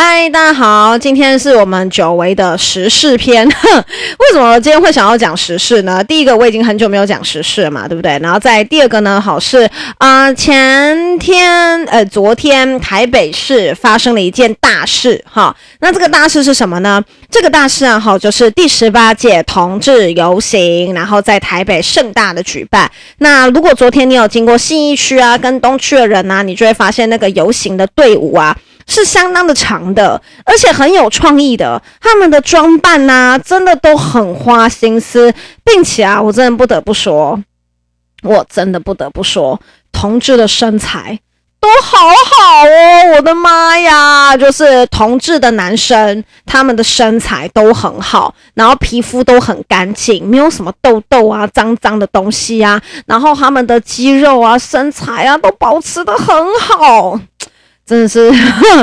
嗨，大家好，今天是我们久违的时事篇。哼，为什么今天会想要讲时事呢？第一个，我已经很久没有讲时事了嘛，对不对？然后在第二个呢，好是啊、前天呃，昨天台北市发生了一件大事哈。那这个大事是什么呢？这个大事啊，好就是第十八届同志游行，然后在台北盛大的举办。那如果昨天你有经过信义区啊跟东区的人啊，你就会发现那个游行的队伍啊。是相当的长的，而且很有创意的。他们的装扮呐、啊，真的都很花心思，并且啊，我真的不得不说，我真的不得不说，同志的身材都好好哦！我的妈呀，就是同志的男生，他们的身材都很好，然后皮肤都很干净，没有什么痘痘啊、脏脏的东西啊，然后他们的肌肉啊、身材啊都保持得很好。真的是，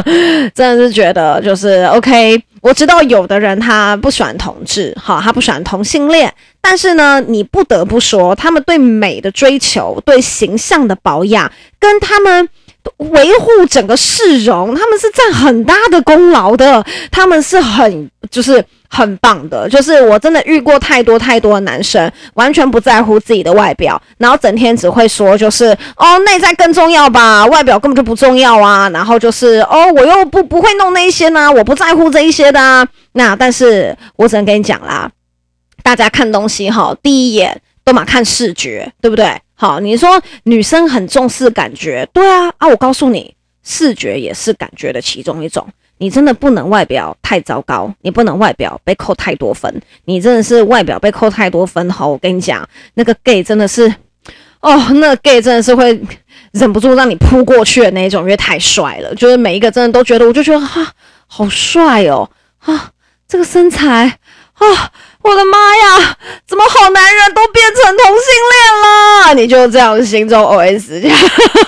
真的是觉得就是 OK。我知道有的人他不喜欢同志，哈，他不喜欢同性恋，但是呢，你不得不说，他们对美的追求、对形象的保养，跟他们维护整个市容，他们是占很大的功劳的。他们是很就是。很棒的，就是我真的遇过太多太多的男生，完全不在乎自己的外表，然后整天只会说就是哦，内在更重要吧，外表根本就不重要啊，然后就是哦，我又不不会弄那一些呢，我不在乎这一些的啊。那但是我只能跟你讲啦，大家看东西哈，第一眼都嘛看视觉，对不对？好，你说女生很重视感觉，对啊啊，我告诉你，视觉也是感觉的其中一种。你真的不能外表太糟糕，你不能外表被扣太多分。你真的是外表被扣太多分，好，我跟你讲，那个 gay 真的是，哦，那 gay 真的是会忍不住让你扑过去的那一种，因为太帅了。就是每一个真的都觉得，我就觉得哈、好帅哦，啊，这个身材。啊！我的妈呀！怎么好男人都变成同性恋了？你就这样心中 OS 这样。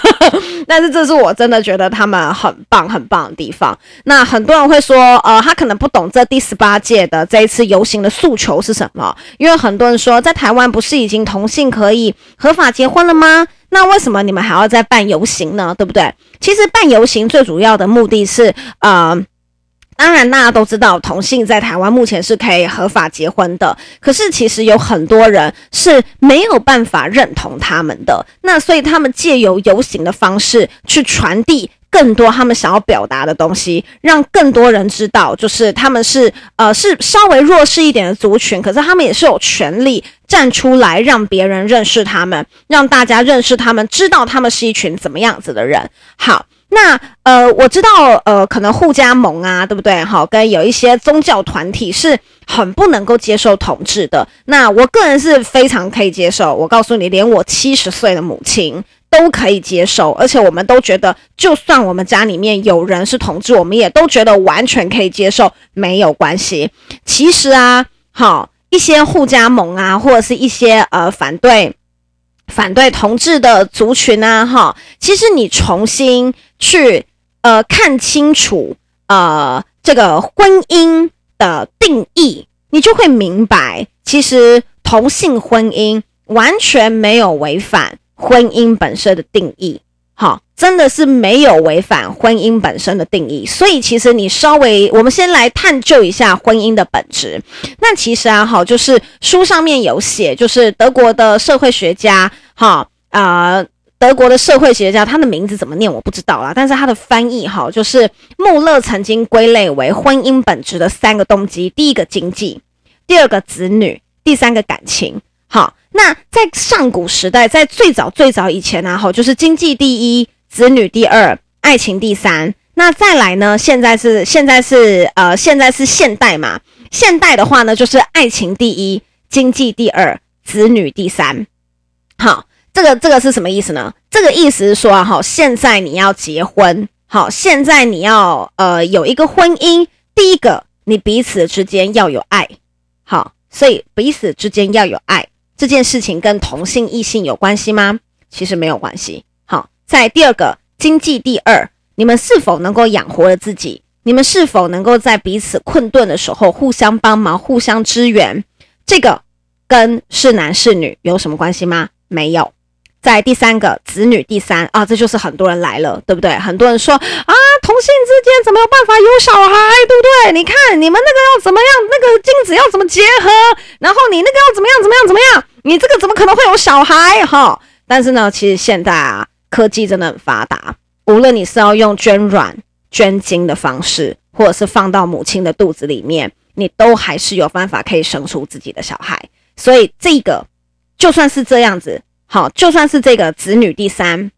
但是这是我真的觉得他们很棒很棒的地方。那很多人会说，呃，他可能不懂这第十八届的这一次游行的诉求是什么？因为很多人说，在台湾不是已经同性可以合法结婚了吗？那为什么你们还要再办游行呢？对不对？其实办游行最主要的目的是，呃。当然，大家都知道同性在台湾目前是可以合法结婚的。可是，其实有很多人是没有办法认同他们的。那所以，他们借由游行的方式去传递更多他们想要表达的东西，让更多人知道，就是他们是呃是稍微弱势一点的族群，可是他们也是有权利站出来，让别人认识他们，让大家认识他们，知道他们是一群怎么样子的人。好。那呃，我知道呃，可能互加盟啊，对不对？好，跟有一些宗教团体是很不能够接受同志的。那我个人是非常可以接受。我告诉你，连我七十岁的母亲都可以接受，而且我们都觉得，就算我们家里面有人是同志，我们也都觉得完全可以接受，没有关系。其实啊，好，一些互加盟啊，或者是一些呃反对。反对同志的族群啊，哈，其实你重新去呃看清楚呃这个婚姻的定义，你就会明白，其实同性婚姻完全没有违反婚姻本身的定义，哈，真的是没有违反婚姻本身的定义。所以其实你稍微，我们先来探究一下婚姻的本质。那其实啊，哈，就是书上面有写，就是德国的社会学家。哈啊、呃，德国的社会学家，他的名字怎么念我不知道啦，但是他的翻译哈，就是穆勒曾经归类为婚姻本质的三个动机：第一个经济，第二个子女，第三个感情。好，那在上古时代，在最早最早以前啊，哈，就是经济第一，子女第二，爱情第三。那再来呢？现在是现在是呃，现在是现代嘛？现代的话呢，就是爱情第一，经济第二，子女第三。好，这个这个是什么意思呢？这个意思是说啊，好，现在你要结婚，好，现在你要呃有一个婚姻，第一个你彼此之间要有爱，好，所以彼此之间要有爱，这件事情跟同性异性有关系吗？其实没有关系。好，在第二个经济第二，你们是否能够养活了自己？你们是否能够在彼此困顿的时候互相帮忙、互相支援？这个跟是男是女有什么关系吗？没有。在第三个子女第三啊，这就是很多人来了，对不对？很多人说啊，同性之间怎么有办法有小孩，对不对？你看你们那个要怎么样，那个精子要怎么结合，然后你那个要怎么样怎么样怎么样，你这个怎么可能会有小孩？哈，但是呢，其实现在啊，科技真的很发达，无论你是要用捐卵、捐精的方式，或者是放到母亲的肚子里面，你都还是有办法可以生出自己的小孩。所以这个就算是这样子。好，就算是这个子女第三，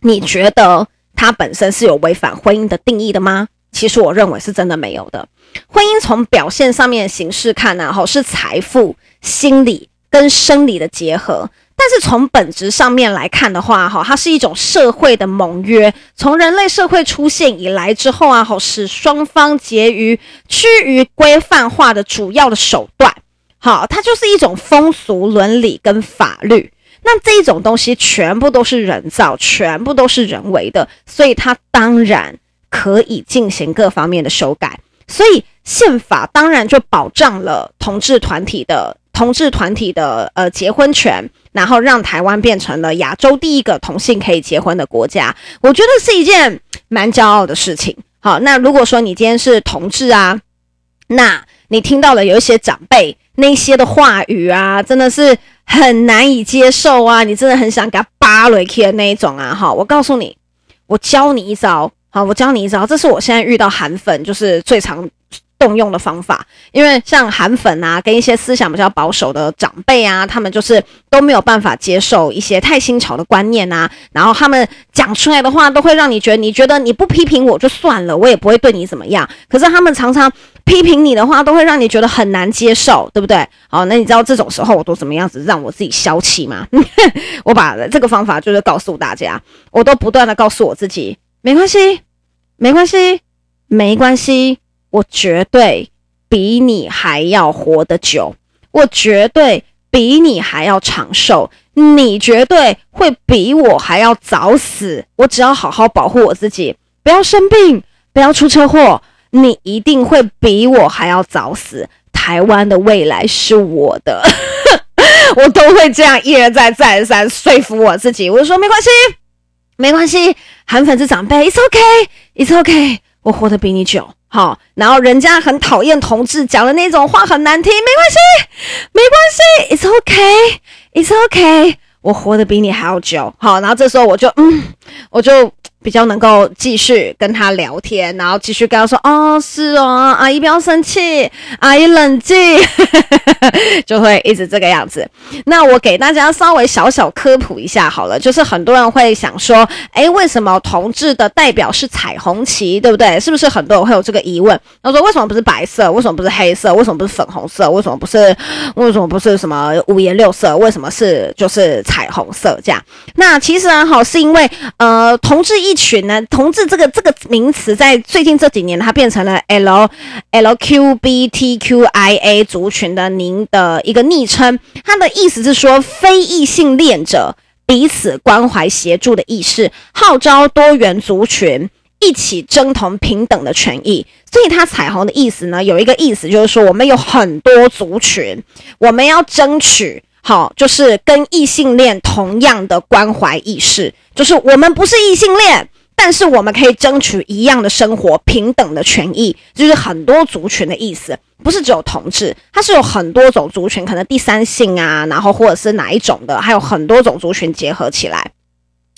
你觉得它本身是有违反婚姻的定义的吗？其实我认为是真的没有的。婚姻从表现上面的形式看呢，哈，是财富、心理跟生理的结合。但是从本质上面来看的话，哈，它是一种社会的盟约。从人类社会出现以来之后啊，哈，使双方结于趋于规范化的主要的手段。好，它就是一种风俗伦理跟法律。那这种东西全部都是人造，全部都是人为的，所以它当然可以进行各方面的修改。所以宪法当然就保障了同志团体的同志团体的呃结婚权，然后让台湾变成了亚洲第一个同性可以结婚的国家。我觉得是一件蛮骄傲的事情。好，那如果说你今天是同志啊，那你听到了有一些长辈那些的话语啊，真的是。很难以接受啊！你真的很想给他扒雷去的那一种啊！哈，我告诉你，我教你一招，好，我教你一招，这是我现在遇到韩粉就是最常动用的方法。因为像韩粉啊，跟一些思想比较保守的长辈啊，他们就是都没有办法接受一些太新潮的观念啊，然后他们讲出来的话都会让你觉得，你觉得你不批评我就算了，我也不会对你怎么样。可是他们常常。批评你的话都会让你觉得很难接受，对不对？好，那你知道这种时候我都怎么样子让我自己消气吗？我把这个方法就是告诉大家，我都不断的告诉我自己，没关系，没关系，没关系，我绝对比你还要活得久，我绝对比你还要长寿，你绝对会比我还要早死，我只要好好保护我自己，不要生病，不要出车祸。你一定会比我还要早死。台湾的未来是我的，我都会这样一而再再而三说服我自己。我就说没关系，没关系，韩粉是长辈，It's ok，it's ok，我活得比你久。好，然后人家很讨厌同志讲的那种话很难听，没关系，没关系，It's ok，it's ok，我活得比你还要久。好，然后这时候我就嗯，我就。比较能够继续跟他聊天，然后继续跟他说：“哦，是哦，阿姨不要生气，阿姨冷静。”就会一直这个样子。那我给大家稍微小小科普一下好了，就是很多人会想说：“诶，为什么同志的代表是彩虹旗，对不对？是不是很多人会有这个疑问？他说：为什么不是白色？为什么不是黑色？为什么不是粉红色？为什么不是？为什么不是什么五颜六色？为什么是就是彩虹色这样？那其实啊，好，是因为呃，同志一。群呢，同志这个这个名词在最近这几年，它变成了 L L Q B T Q I A 族群的您的一个昵称。它的意思是说，非异性恋者彼此关怀协助的意识，号召多元族群一起争同平等的权益。所以，它彩虹的意思呢，有一个意思就是说，我们有很多族群，我们要争取好，就是跟异性恋同样的关怀意识，就是我们不是异性恋。但是我们可以争取一样的生活，平等的权益，就是很多族群的意思，不是只有同志，它是有很多种族群，可能第三性啊，然后或者是哪一种的，还有很多种族群结合起来。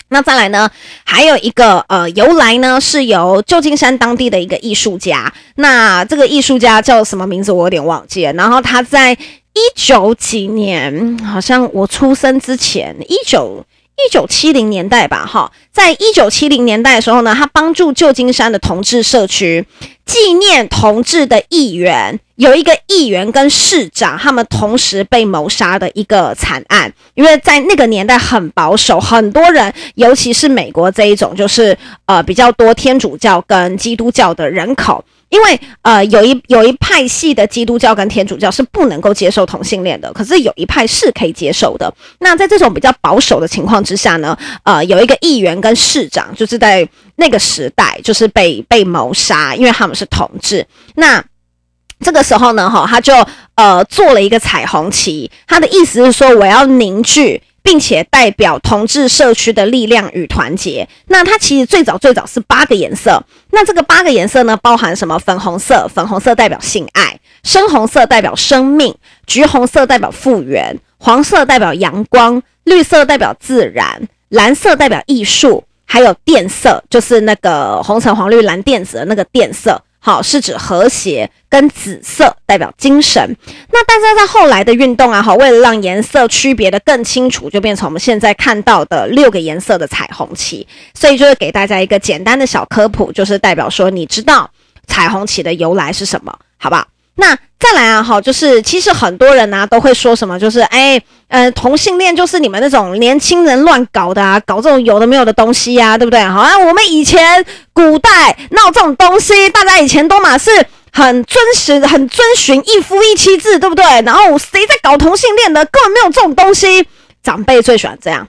那再来呢，还有一个呃由来呢，是由旧金山当地的一个艺术家，那这个艺术家叫什么名字我有点忘记了，然后他在一九几年，好像我出生之前，一九。一九七零年代吧，哈，在一九七零年代的时候呢，他帮助旧金山的同志社区纪念同志的议员，有一个议员跟市长，他们同时被谋杀的一个惨案。因为在那个年代很保守，很多人，尤其是美国这一种，就是呃比较多天主教跟基督教的人口。因为呃，有一有一派系的基督教跟天主教是不能够接受同性恋的，可是有一派是可以接受的。那在这种比较保守的情况之下呢，呃，有一个议员跟市长就是在那个时代就是被被谋杀，因为他们是同志。那这个时候呢，哈，他就呃做了一个彩虹旗，他的意思是说我要凝聚。并且代表同志社区的力量与团结。那它其实最早最早是八个颜色。那这个八个颜色呢，包含什么？粉红色，粉红色代表性爱；深红色代表生命；橘红色代表复原；黄色代表阳光；绿色代表自然；蓝色代表艺术；还有电色，就是那个红橙黄绿蓝靛紫的那个靛色。好，是指和谐，跟紫色代表精神。那但是在后来的运动啊，好，为了让颜色区别的更清楚，就变成我们现在看到的六个颜色的彩虹旗。所以就是给大家一个简单的小科普，就是代表说，你知道彩虹旗的由来是什么，好不好？那再来啊，哈，就是其实很多人呢、啊、都会说什么，就是哎，呃，同性恋就是你们那种年轻人乱搞的啊，搞这种有的没有的东西呀、对不对？好啊，我们以前古代闹这种东西，大家以前都嘛是很遵循、很遵循一夫一妻制，对不对？然后谁在搞同性恋的，根本没有这种东西。长辈最喜欢这样，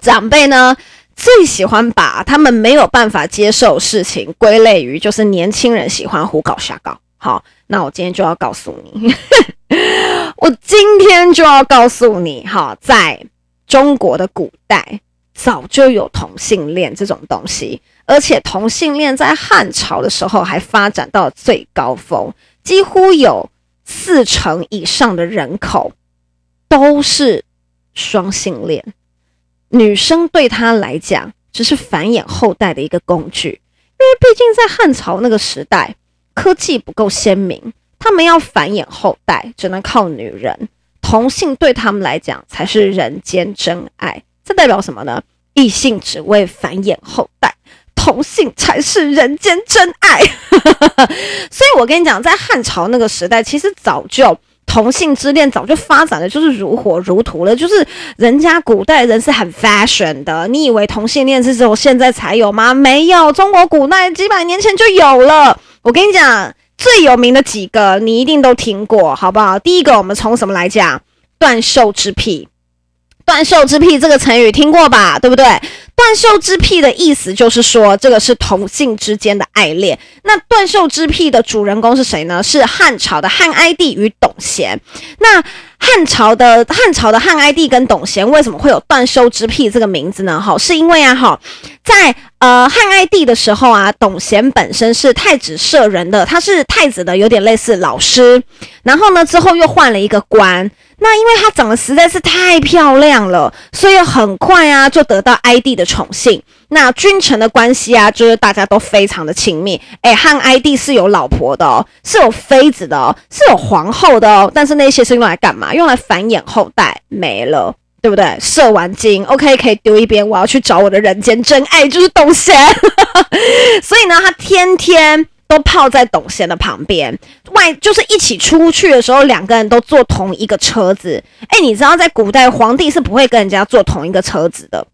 长辈呢最喜欢把他们没有办法接受事情归类于就是年轻人喜欢胡搞瞎搞。好，那我今天就要告诉你，我今天就要告诉你，哈，在中国的古代早就有同性恋这种东西，而且同性恋在汉朝的时候还发展到最高峰，几乎有四成以上的人口都是双性恋，女生对他来讲只是繁衍后代的一个工具，因为毕竟在汉朝那个时代。科技不够鲜明，他们要繁衍后代，只能靠女人。同性对他们来讲才是人间真爱。这代表什么呢？异性只为繁衍后代，同性才是人间真爱。所以我跟你讲，在汉朝那个时代，其实早就同性之恋早就发展的就是如火如荼了。就是人家古代人是很 fashion 的，你以为同性恋是只有现在才有吗？没有，中国古代几百年前就有了。我跟你讲，最有名的几个你一定都听过，好不好？第一个，我们从什么来讲？断袖之癖。断袖之癖这个成语听过吧？对不对？断袖之癖的意思就是说，这个是同性之间的爱恋。那断袖之癖的主人公是谁呢？是汉朝的汉哀帝与董贤。那汉朝的汉朝的汉哀帝跟董贤为什么会有断袖之癖这个名字呢？好，是因为啊，哈，在呃汉哀帝的时候啊，董贤本身是太子舍人的，他是太子的有点类似老师。然后呢，之后又换了一个官。那因为她长得实在是太漂亮了，所以很快啊就得到哀帝的宠幸。那君臣的关系啊，就是大家都非常的亲密。诶，汉哀帝是有老婆的哦，是有妃子的哦，是有皇后的哦。但是那些是用来干嘛？用来繁衍后代，没了，对不对？射完精，OK，可以丢一边。我要去找我的人间真爱，就是董贤。所以呢，他天天都泡在董贤的旁边，外就是一起出去的时候，两个人都坐同一个车子。诶，你知道在古代，皇帝是不会跟人家坐同一个车子的。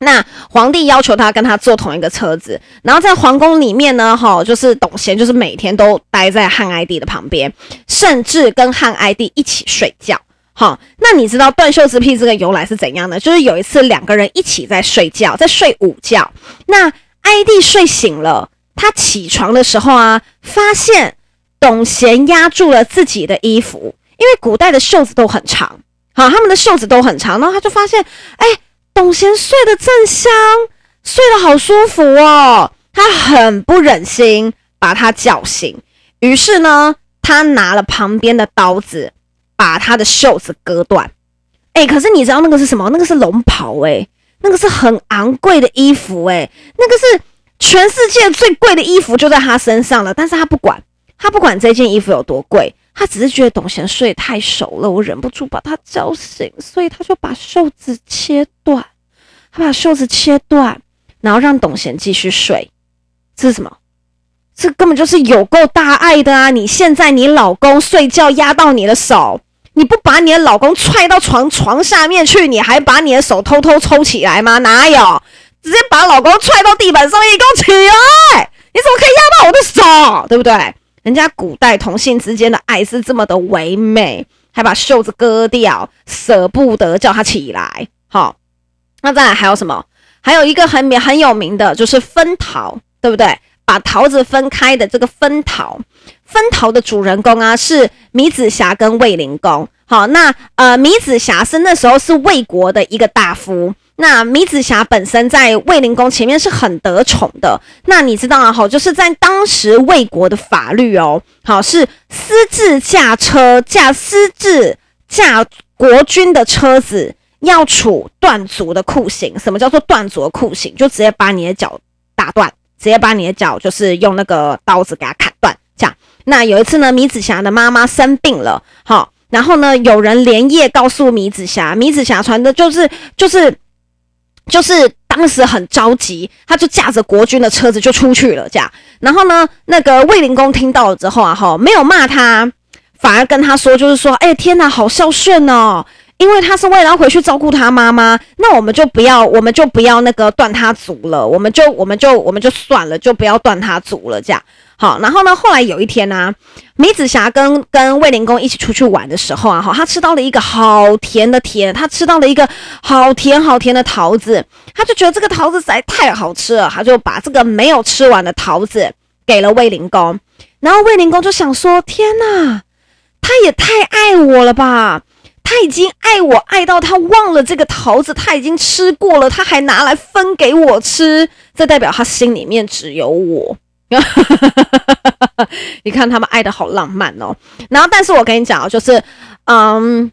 那皇帝要求他跟他坐同一个车子，然后在皇宫里面呢，哈，就是董贤就是每天都待在汉哀帝的旁边，甚至跟汉哀帝一起睡觉。好，那你知道断袖之癖这个由来是怎样呢？就是有一次两个人一起在睡觉，在睡午觉，那哀帝睡醒了，他起床的时候啊，发现董贤压住了自己的衣服，因为古代的袖子都很长，好，他们的袖子都很长，然后他就发现，哎。董贤睡得正香，睡得好舒服哦。他很不忍心把他叫醒，于是呢，他拿了旁边的刀子，把他的袖子割断。哎，可是你知道那个是什么？那个是龙袍哎，那个是很昂贵的衣服哎，那个是全世界最贵的衣服就在他身上了。但是他不管，他不管这件衣服有多贵。他只是觉得董贤睡太熟了，我忍不住把他叫醒，所以他就把袖子切断。他把袖子切断，然后让董贤继续睡。这是什么？这根本就是有够大爱的啊！你现在你老公睡觉压到你的手，你不把你的老公踹到床床下面去，你还把你的手偷偷抽起来吗？哪有？直接把老公踹到地板上面，一起起来！你怎么可以压到我的手？对不对？人家古代同性之间的爱是这么的唯美，还把袖子割掉，舍不得叫他起来。好，那再来还有什么？还有一个很很有名的，就是分桃，对不对？把桃子分开的这个分桃，分桃的主人公啊是米子霞跟卫灵公。好，那呃，米子霞是那时候是魏国的一个大夫。那米子瑕本身在卫灵公前面是很得宠的。那你知道啊？好，就是在当时魏国的法律哦，好是私自驾车驾私自驾国君的车子要处断足的酷刑。什么叫做断足的酷刑？就直接把你的脚打断。直接把你的脚就是用那个刀子给它砍断，这样。那有一次呢，米子瑕的妈妈生病了，好，然后呢，有人连夜告诉米子瑕，米子瑕传的就是就是就是当时很着急，他就驾着国君的车子就出去了，这样。然后呢，那个卫灵公听到了之后啊，哈，没有骂他，反而跟他说，就是说，哎，天哪，好孝顺哦。因为他是为了要回去照顾他妈妈，那我们就不要，我们就不要那个断他足了，我们就，我们就，我们就算了，就不要断他足了，这样好。然后呢，后来有一天呢、啊，芈子霞跟跟卫灵公一起出去玩的时候啊，哈，他吃到了一个好甜的甜，他吃到了一个好甜好甜的桃子，他就觉得这个桃子实在太好吃了，他就把这个没有吃完的桃子给了卫灵公，然后卫灵公就想说：天哪，他也太爱我了吧！他已经爱我爱到他忘了这个桃子，他已经吃过了，他还拿来分给我吃，这代表他心里面只有我。你看他们爱的好浪漫哦。然后，但是我跟你讲，就是，嗯。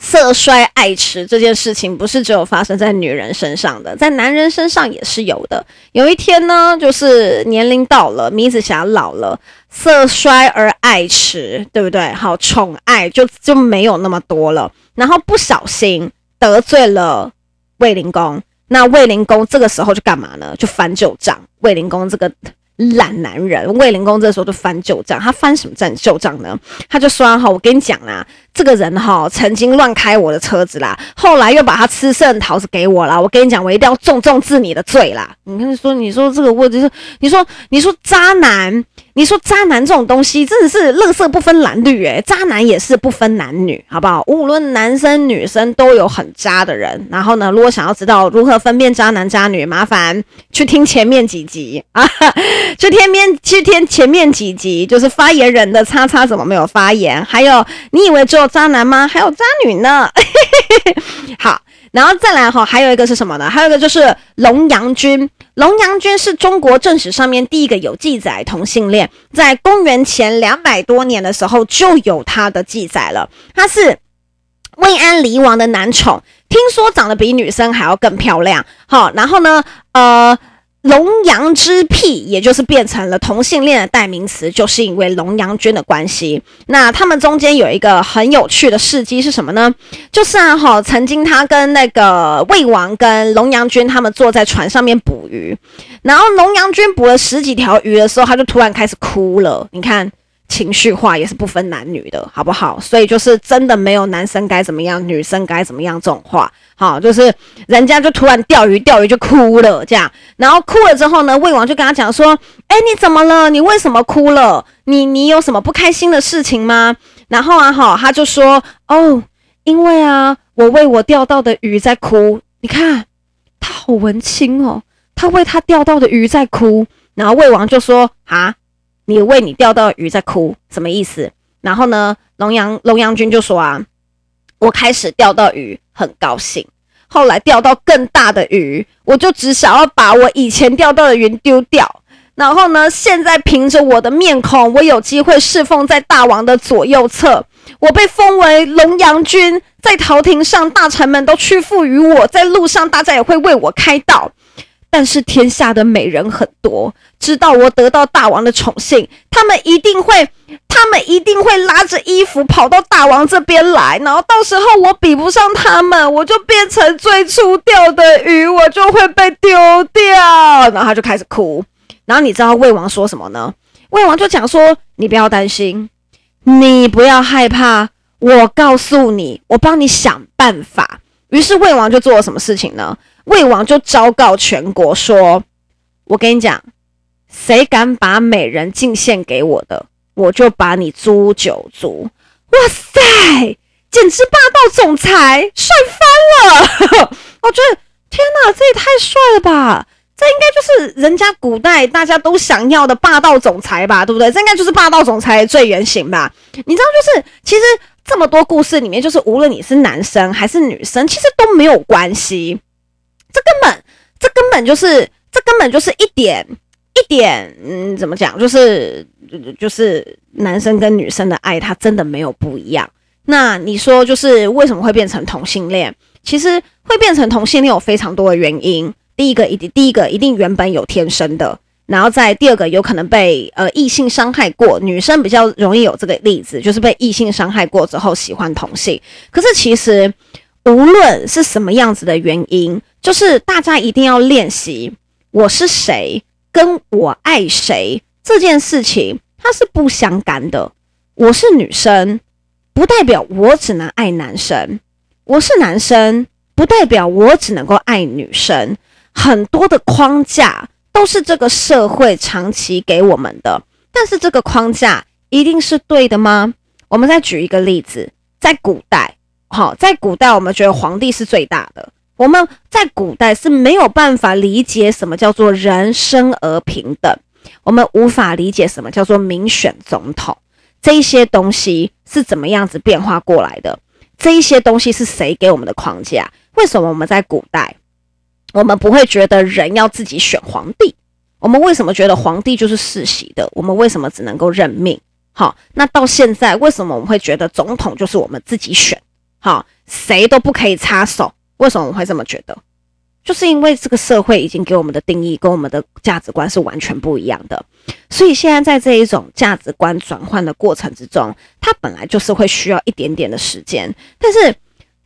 色衰爱弛这件事情不是只有发生在女人身上的，在男人身上也是有的。有一天呢，就是年龄到了，米子霞老了，色衰而爱弛，对不对？好，宠爱就就没有那么多了。然后不小心得罪了卫灵公，那卫灵公这个时候就干嘛呢？就翻旧账。卫灵公这个。懒男人卫灵公这时候就翻旧账，他翻什么账旧账呢？他就说哈，我跟你讲啦，这个人哈曾经乱开我的车子啦，后来又把他吃剩桃子给我啦。我跟你讲，我一定要重重治你的罪啦。你看说，你说这个问题是，你说你说渣男。你说渣男这种东西真的是乐色不分蓝绿诶，渣男也是不分男女，好不好？无论男生女生都有很渣的人。然后呢，如果想要知道如何分辨渣男渣女，麻烦去听前面几集啊，去听面去听前面几集，就是发言人的叉叉怎么没有发言？还有你以为只有渣男吗？还有？渣女呢。好。然后再来哈，还有？一个是什么呢？还有？一个就是龙阳君。龙阳君是中国正史上面第一个有？记载同性恋，在公元前两百多年的时候就有？他的记载了。他是魏安离王的男宠，听说长得比女生还要更漂亮。好，然后呢，呃。龙阳之癖，也就是变成了同性恋的代名词，就是因为龙阳君的关系。那他们中间有一个很有趣的事迹是什么呢？就是啊，哈，曾经他跟那个魏王跟龙阳君他们坐在船上面捕鱼，然后龙阳君捕了十几条鱼的时候，他就突然开始哭了。你看。情绪化也是不分男女的，好不好？所以就是真的没有男生该怎么样，女生该怎么样这种话，好，就是人家就突然钓鱼，钓鱼就哭了这样，然后哭了之后呢，魏王就跟他讲说：“哎，你怎么了？你为什么哭了？你你有什么不开心的事情吗？”然后啊，好，他就说：“哦，因为啊，我为我钓到的鱼在哭。你看他好文青哦，他为他钓到的鱼在哭。”然后魏王就说：“啊。”你为你钓到鱼在哭，什么意思？然后呢，龙阳龙阳君就说啊，我开始钓到鱼很高兴，后来钓到更大的鱼，我就只想要把我以前钓到的鱼丢掉。然后呢，现在凭着我的面孔，我有机会侍奉在大王的左右侧，我被封为龙阳君，在朝廷上大臣们都屈服于我，在路上大家也会为我开道。但是天下的美人很多，知道我得到大王的宠幸，他们一定会，他们一定会拉着衣服跑到大王这边来，然后到时候我比不上他们，我就变成最初钓的鱼，我就会被丢掉。然后他就开始哭。然后你知道魏王说什么呢？魏王就讲说：“你不要担心，你不要害怕，我告诉你，我帮你想办法。”于是魏王就做了什么事情呢？魏王就昭告全国说：“我跟你讲，谁敢把美人进献给我的，我就把你诛九族。哇塞，简直霸道总裁，帅翻了！我觉得天哪，这也太帅了吧！这应该就是人家古代大家都想要的霸道总裁吧，对不对？这应该就是霸道总裁的最原型吧？你知道，就是其实这么多故事里面，就是无论你是男生还是女生，其实都没有关系。这根本，这根本就是，这根本就是一点一点，嗯，怎么讲？就是就是男生跟女生的爱，它真的没有不一样。那你说，就是为什么会变成同性恋？其实会变成同性恋有非常多的原因。第一个一定，第一个一定原本有天生的，然后再第二个有可能被呃异性伤害过，女生比较容易有这个例子，就是被异性伤害过之后喜欢同性。可是其实无论是什么样子的原因，就是大家一定要练习我是谁，跟我爱谁这件事情，它是不相干的。我是女生，不代表我只能爱男生；我是男生，不代表我只能够爱女生。很多的框架都是这个社会长期给我们的，但是这个框架一定是对的吗？我们再举一个例子，在古代，好，在古代我们觉得皇帝是最大的，我们在古代是没有办法理解什么叫做人生而平等，我们无法理解什么叫做民选总统，这一些东西是怎么样子变化过来的？这一些东西是谁给我们的框架？为什么我们在古代？我们不会觉得人要自己选皇帝，我们为什么觉得皇帝就是世袭的？我们为什么只能够认命？好，那到现在为什么我们会觉得总统就是我们自己选？好，谁都不可以插手？为什么我会这么觉得？就是因为这个社会已经给我们的定义跟我们的价值观是完全不一样的，所以现在在这一种价值观转换的过程之中，它本来就是会需要一点点的时间，但是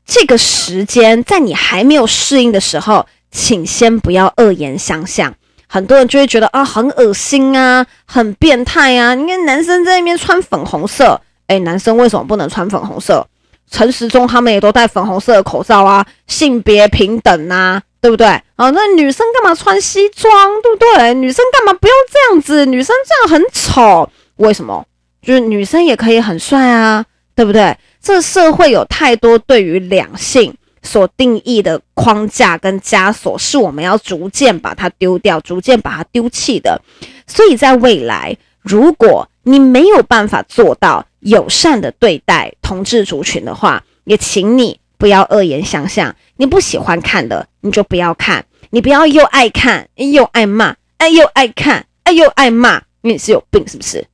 这个时间在你还没有适应的时候。请先不要恶言相向，很多人就会觉得啊，很恶心啊，很变态啊。你看男生在那边穿粉红色，诶，男生为什么不能穿粉红色？陈时中他们也都戴粉红色的口罩啊，性别平等啊，对不对？啊，那女生干嘛穿西装，对不对？女生干嘛不要这样子？女生这样很丑，为什么？就是女生也可以很帅啊，对不对？这社会有太多对于两性。所定义的框架跟枷锁，是我们要逐渐把它丢掉，逐渐把它丢弃的。所以在未来，如果你没有办法做到友善的对待同志族群的话，也请你不要恶言相向。你不喜欢看的，你就不要看。你不要又爱看又爱骂，哎又爱看哎又爱骂，你是有病是不是？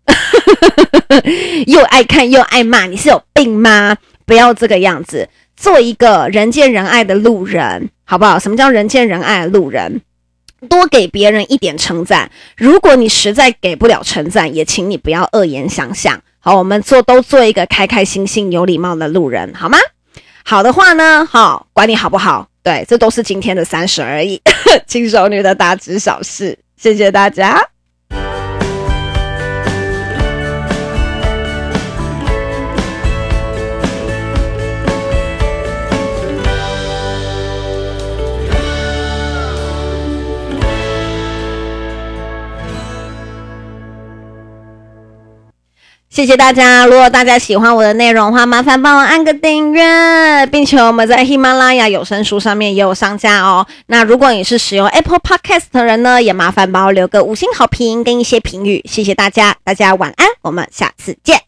又爱看又爱骂，你是有病吗？不要这个样子。做一个人见人爱的路人，好不好？什么叫人见人爱的路人？多给别人一点称赞。如果你实在给不了称赞，也请你不要恶言相向。好，我们做都做一个开开心心、有礼貌的路人，好吗？好的话呢，好，管你好不好？对，这都是今天的三十而已，轻熟女的大知小事。谢谢大家。谢谢大家！如果大家喜欢我的内容的话，麻烦帮我按个订阅，并且我们在喜马拉雅有声书上面也有上架哦。那如果你是使用 Apple Podcast 的人呢，也麻烦帮我留个五星好评跟一些评语，谢谢大家！大家晚安，我们下次见。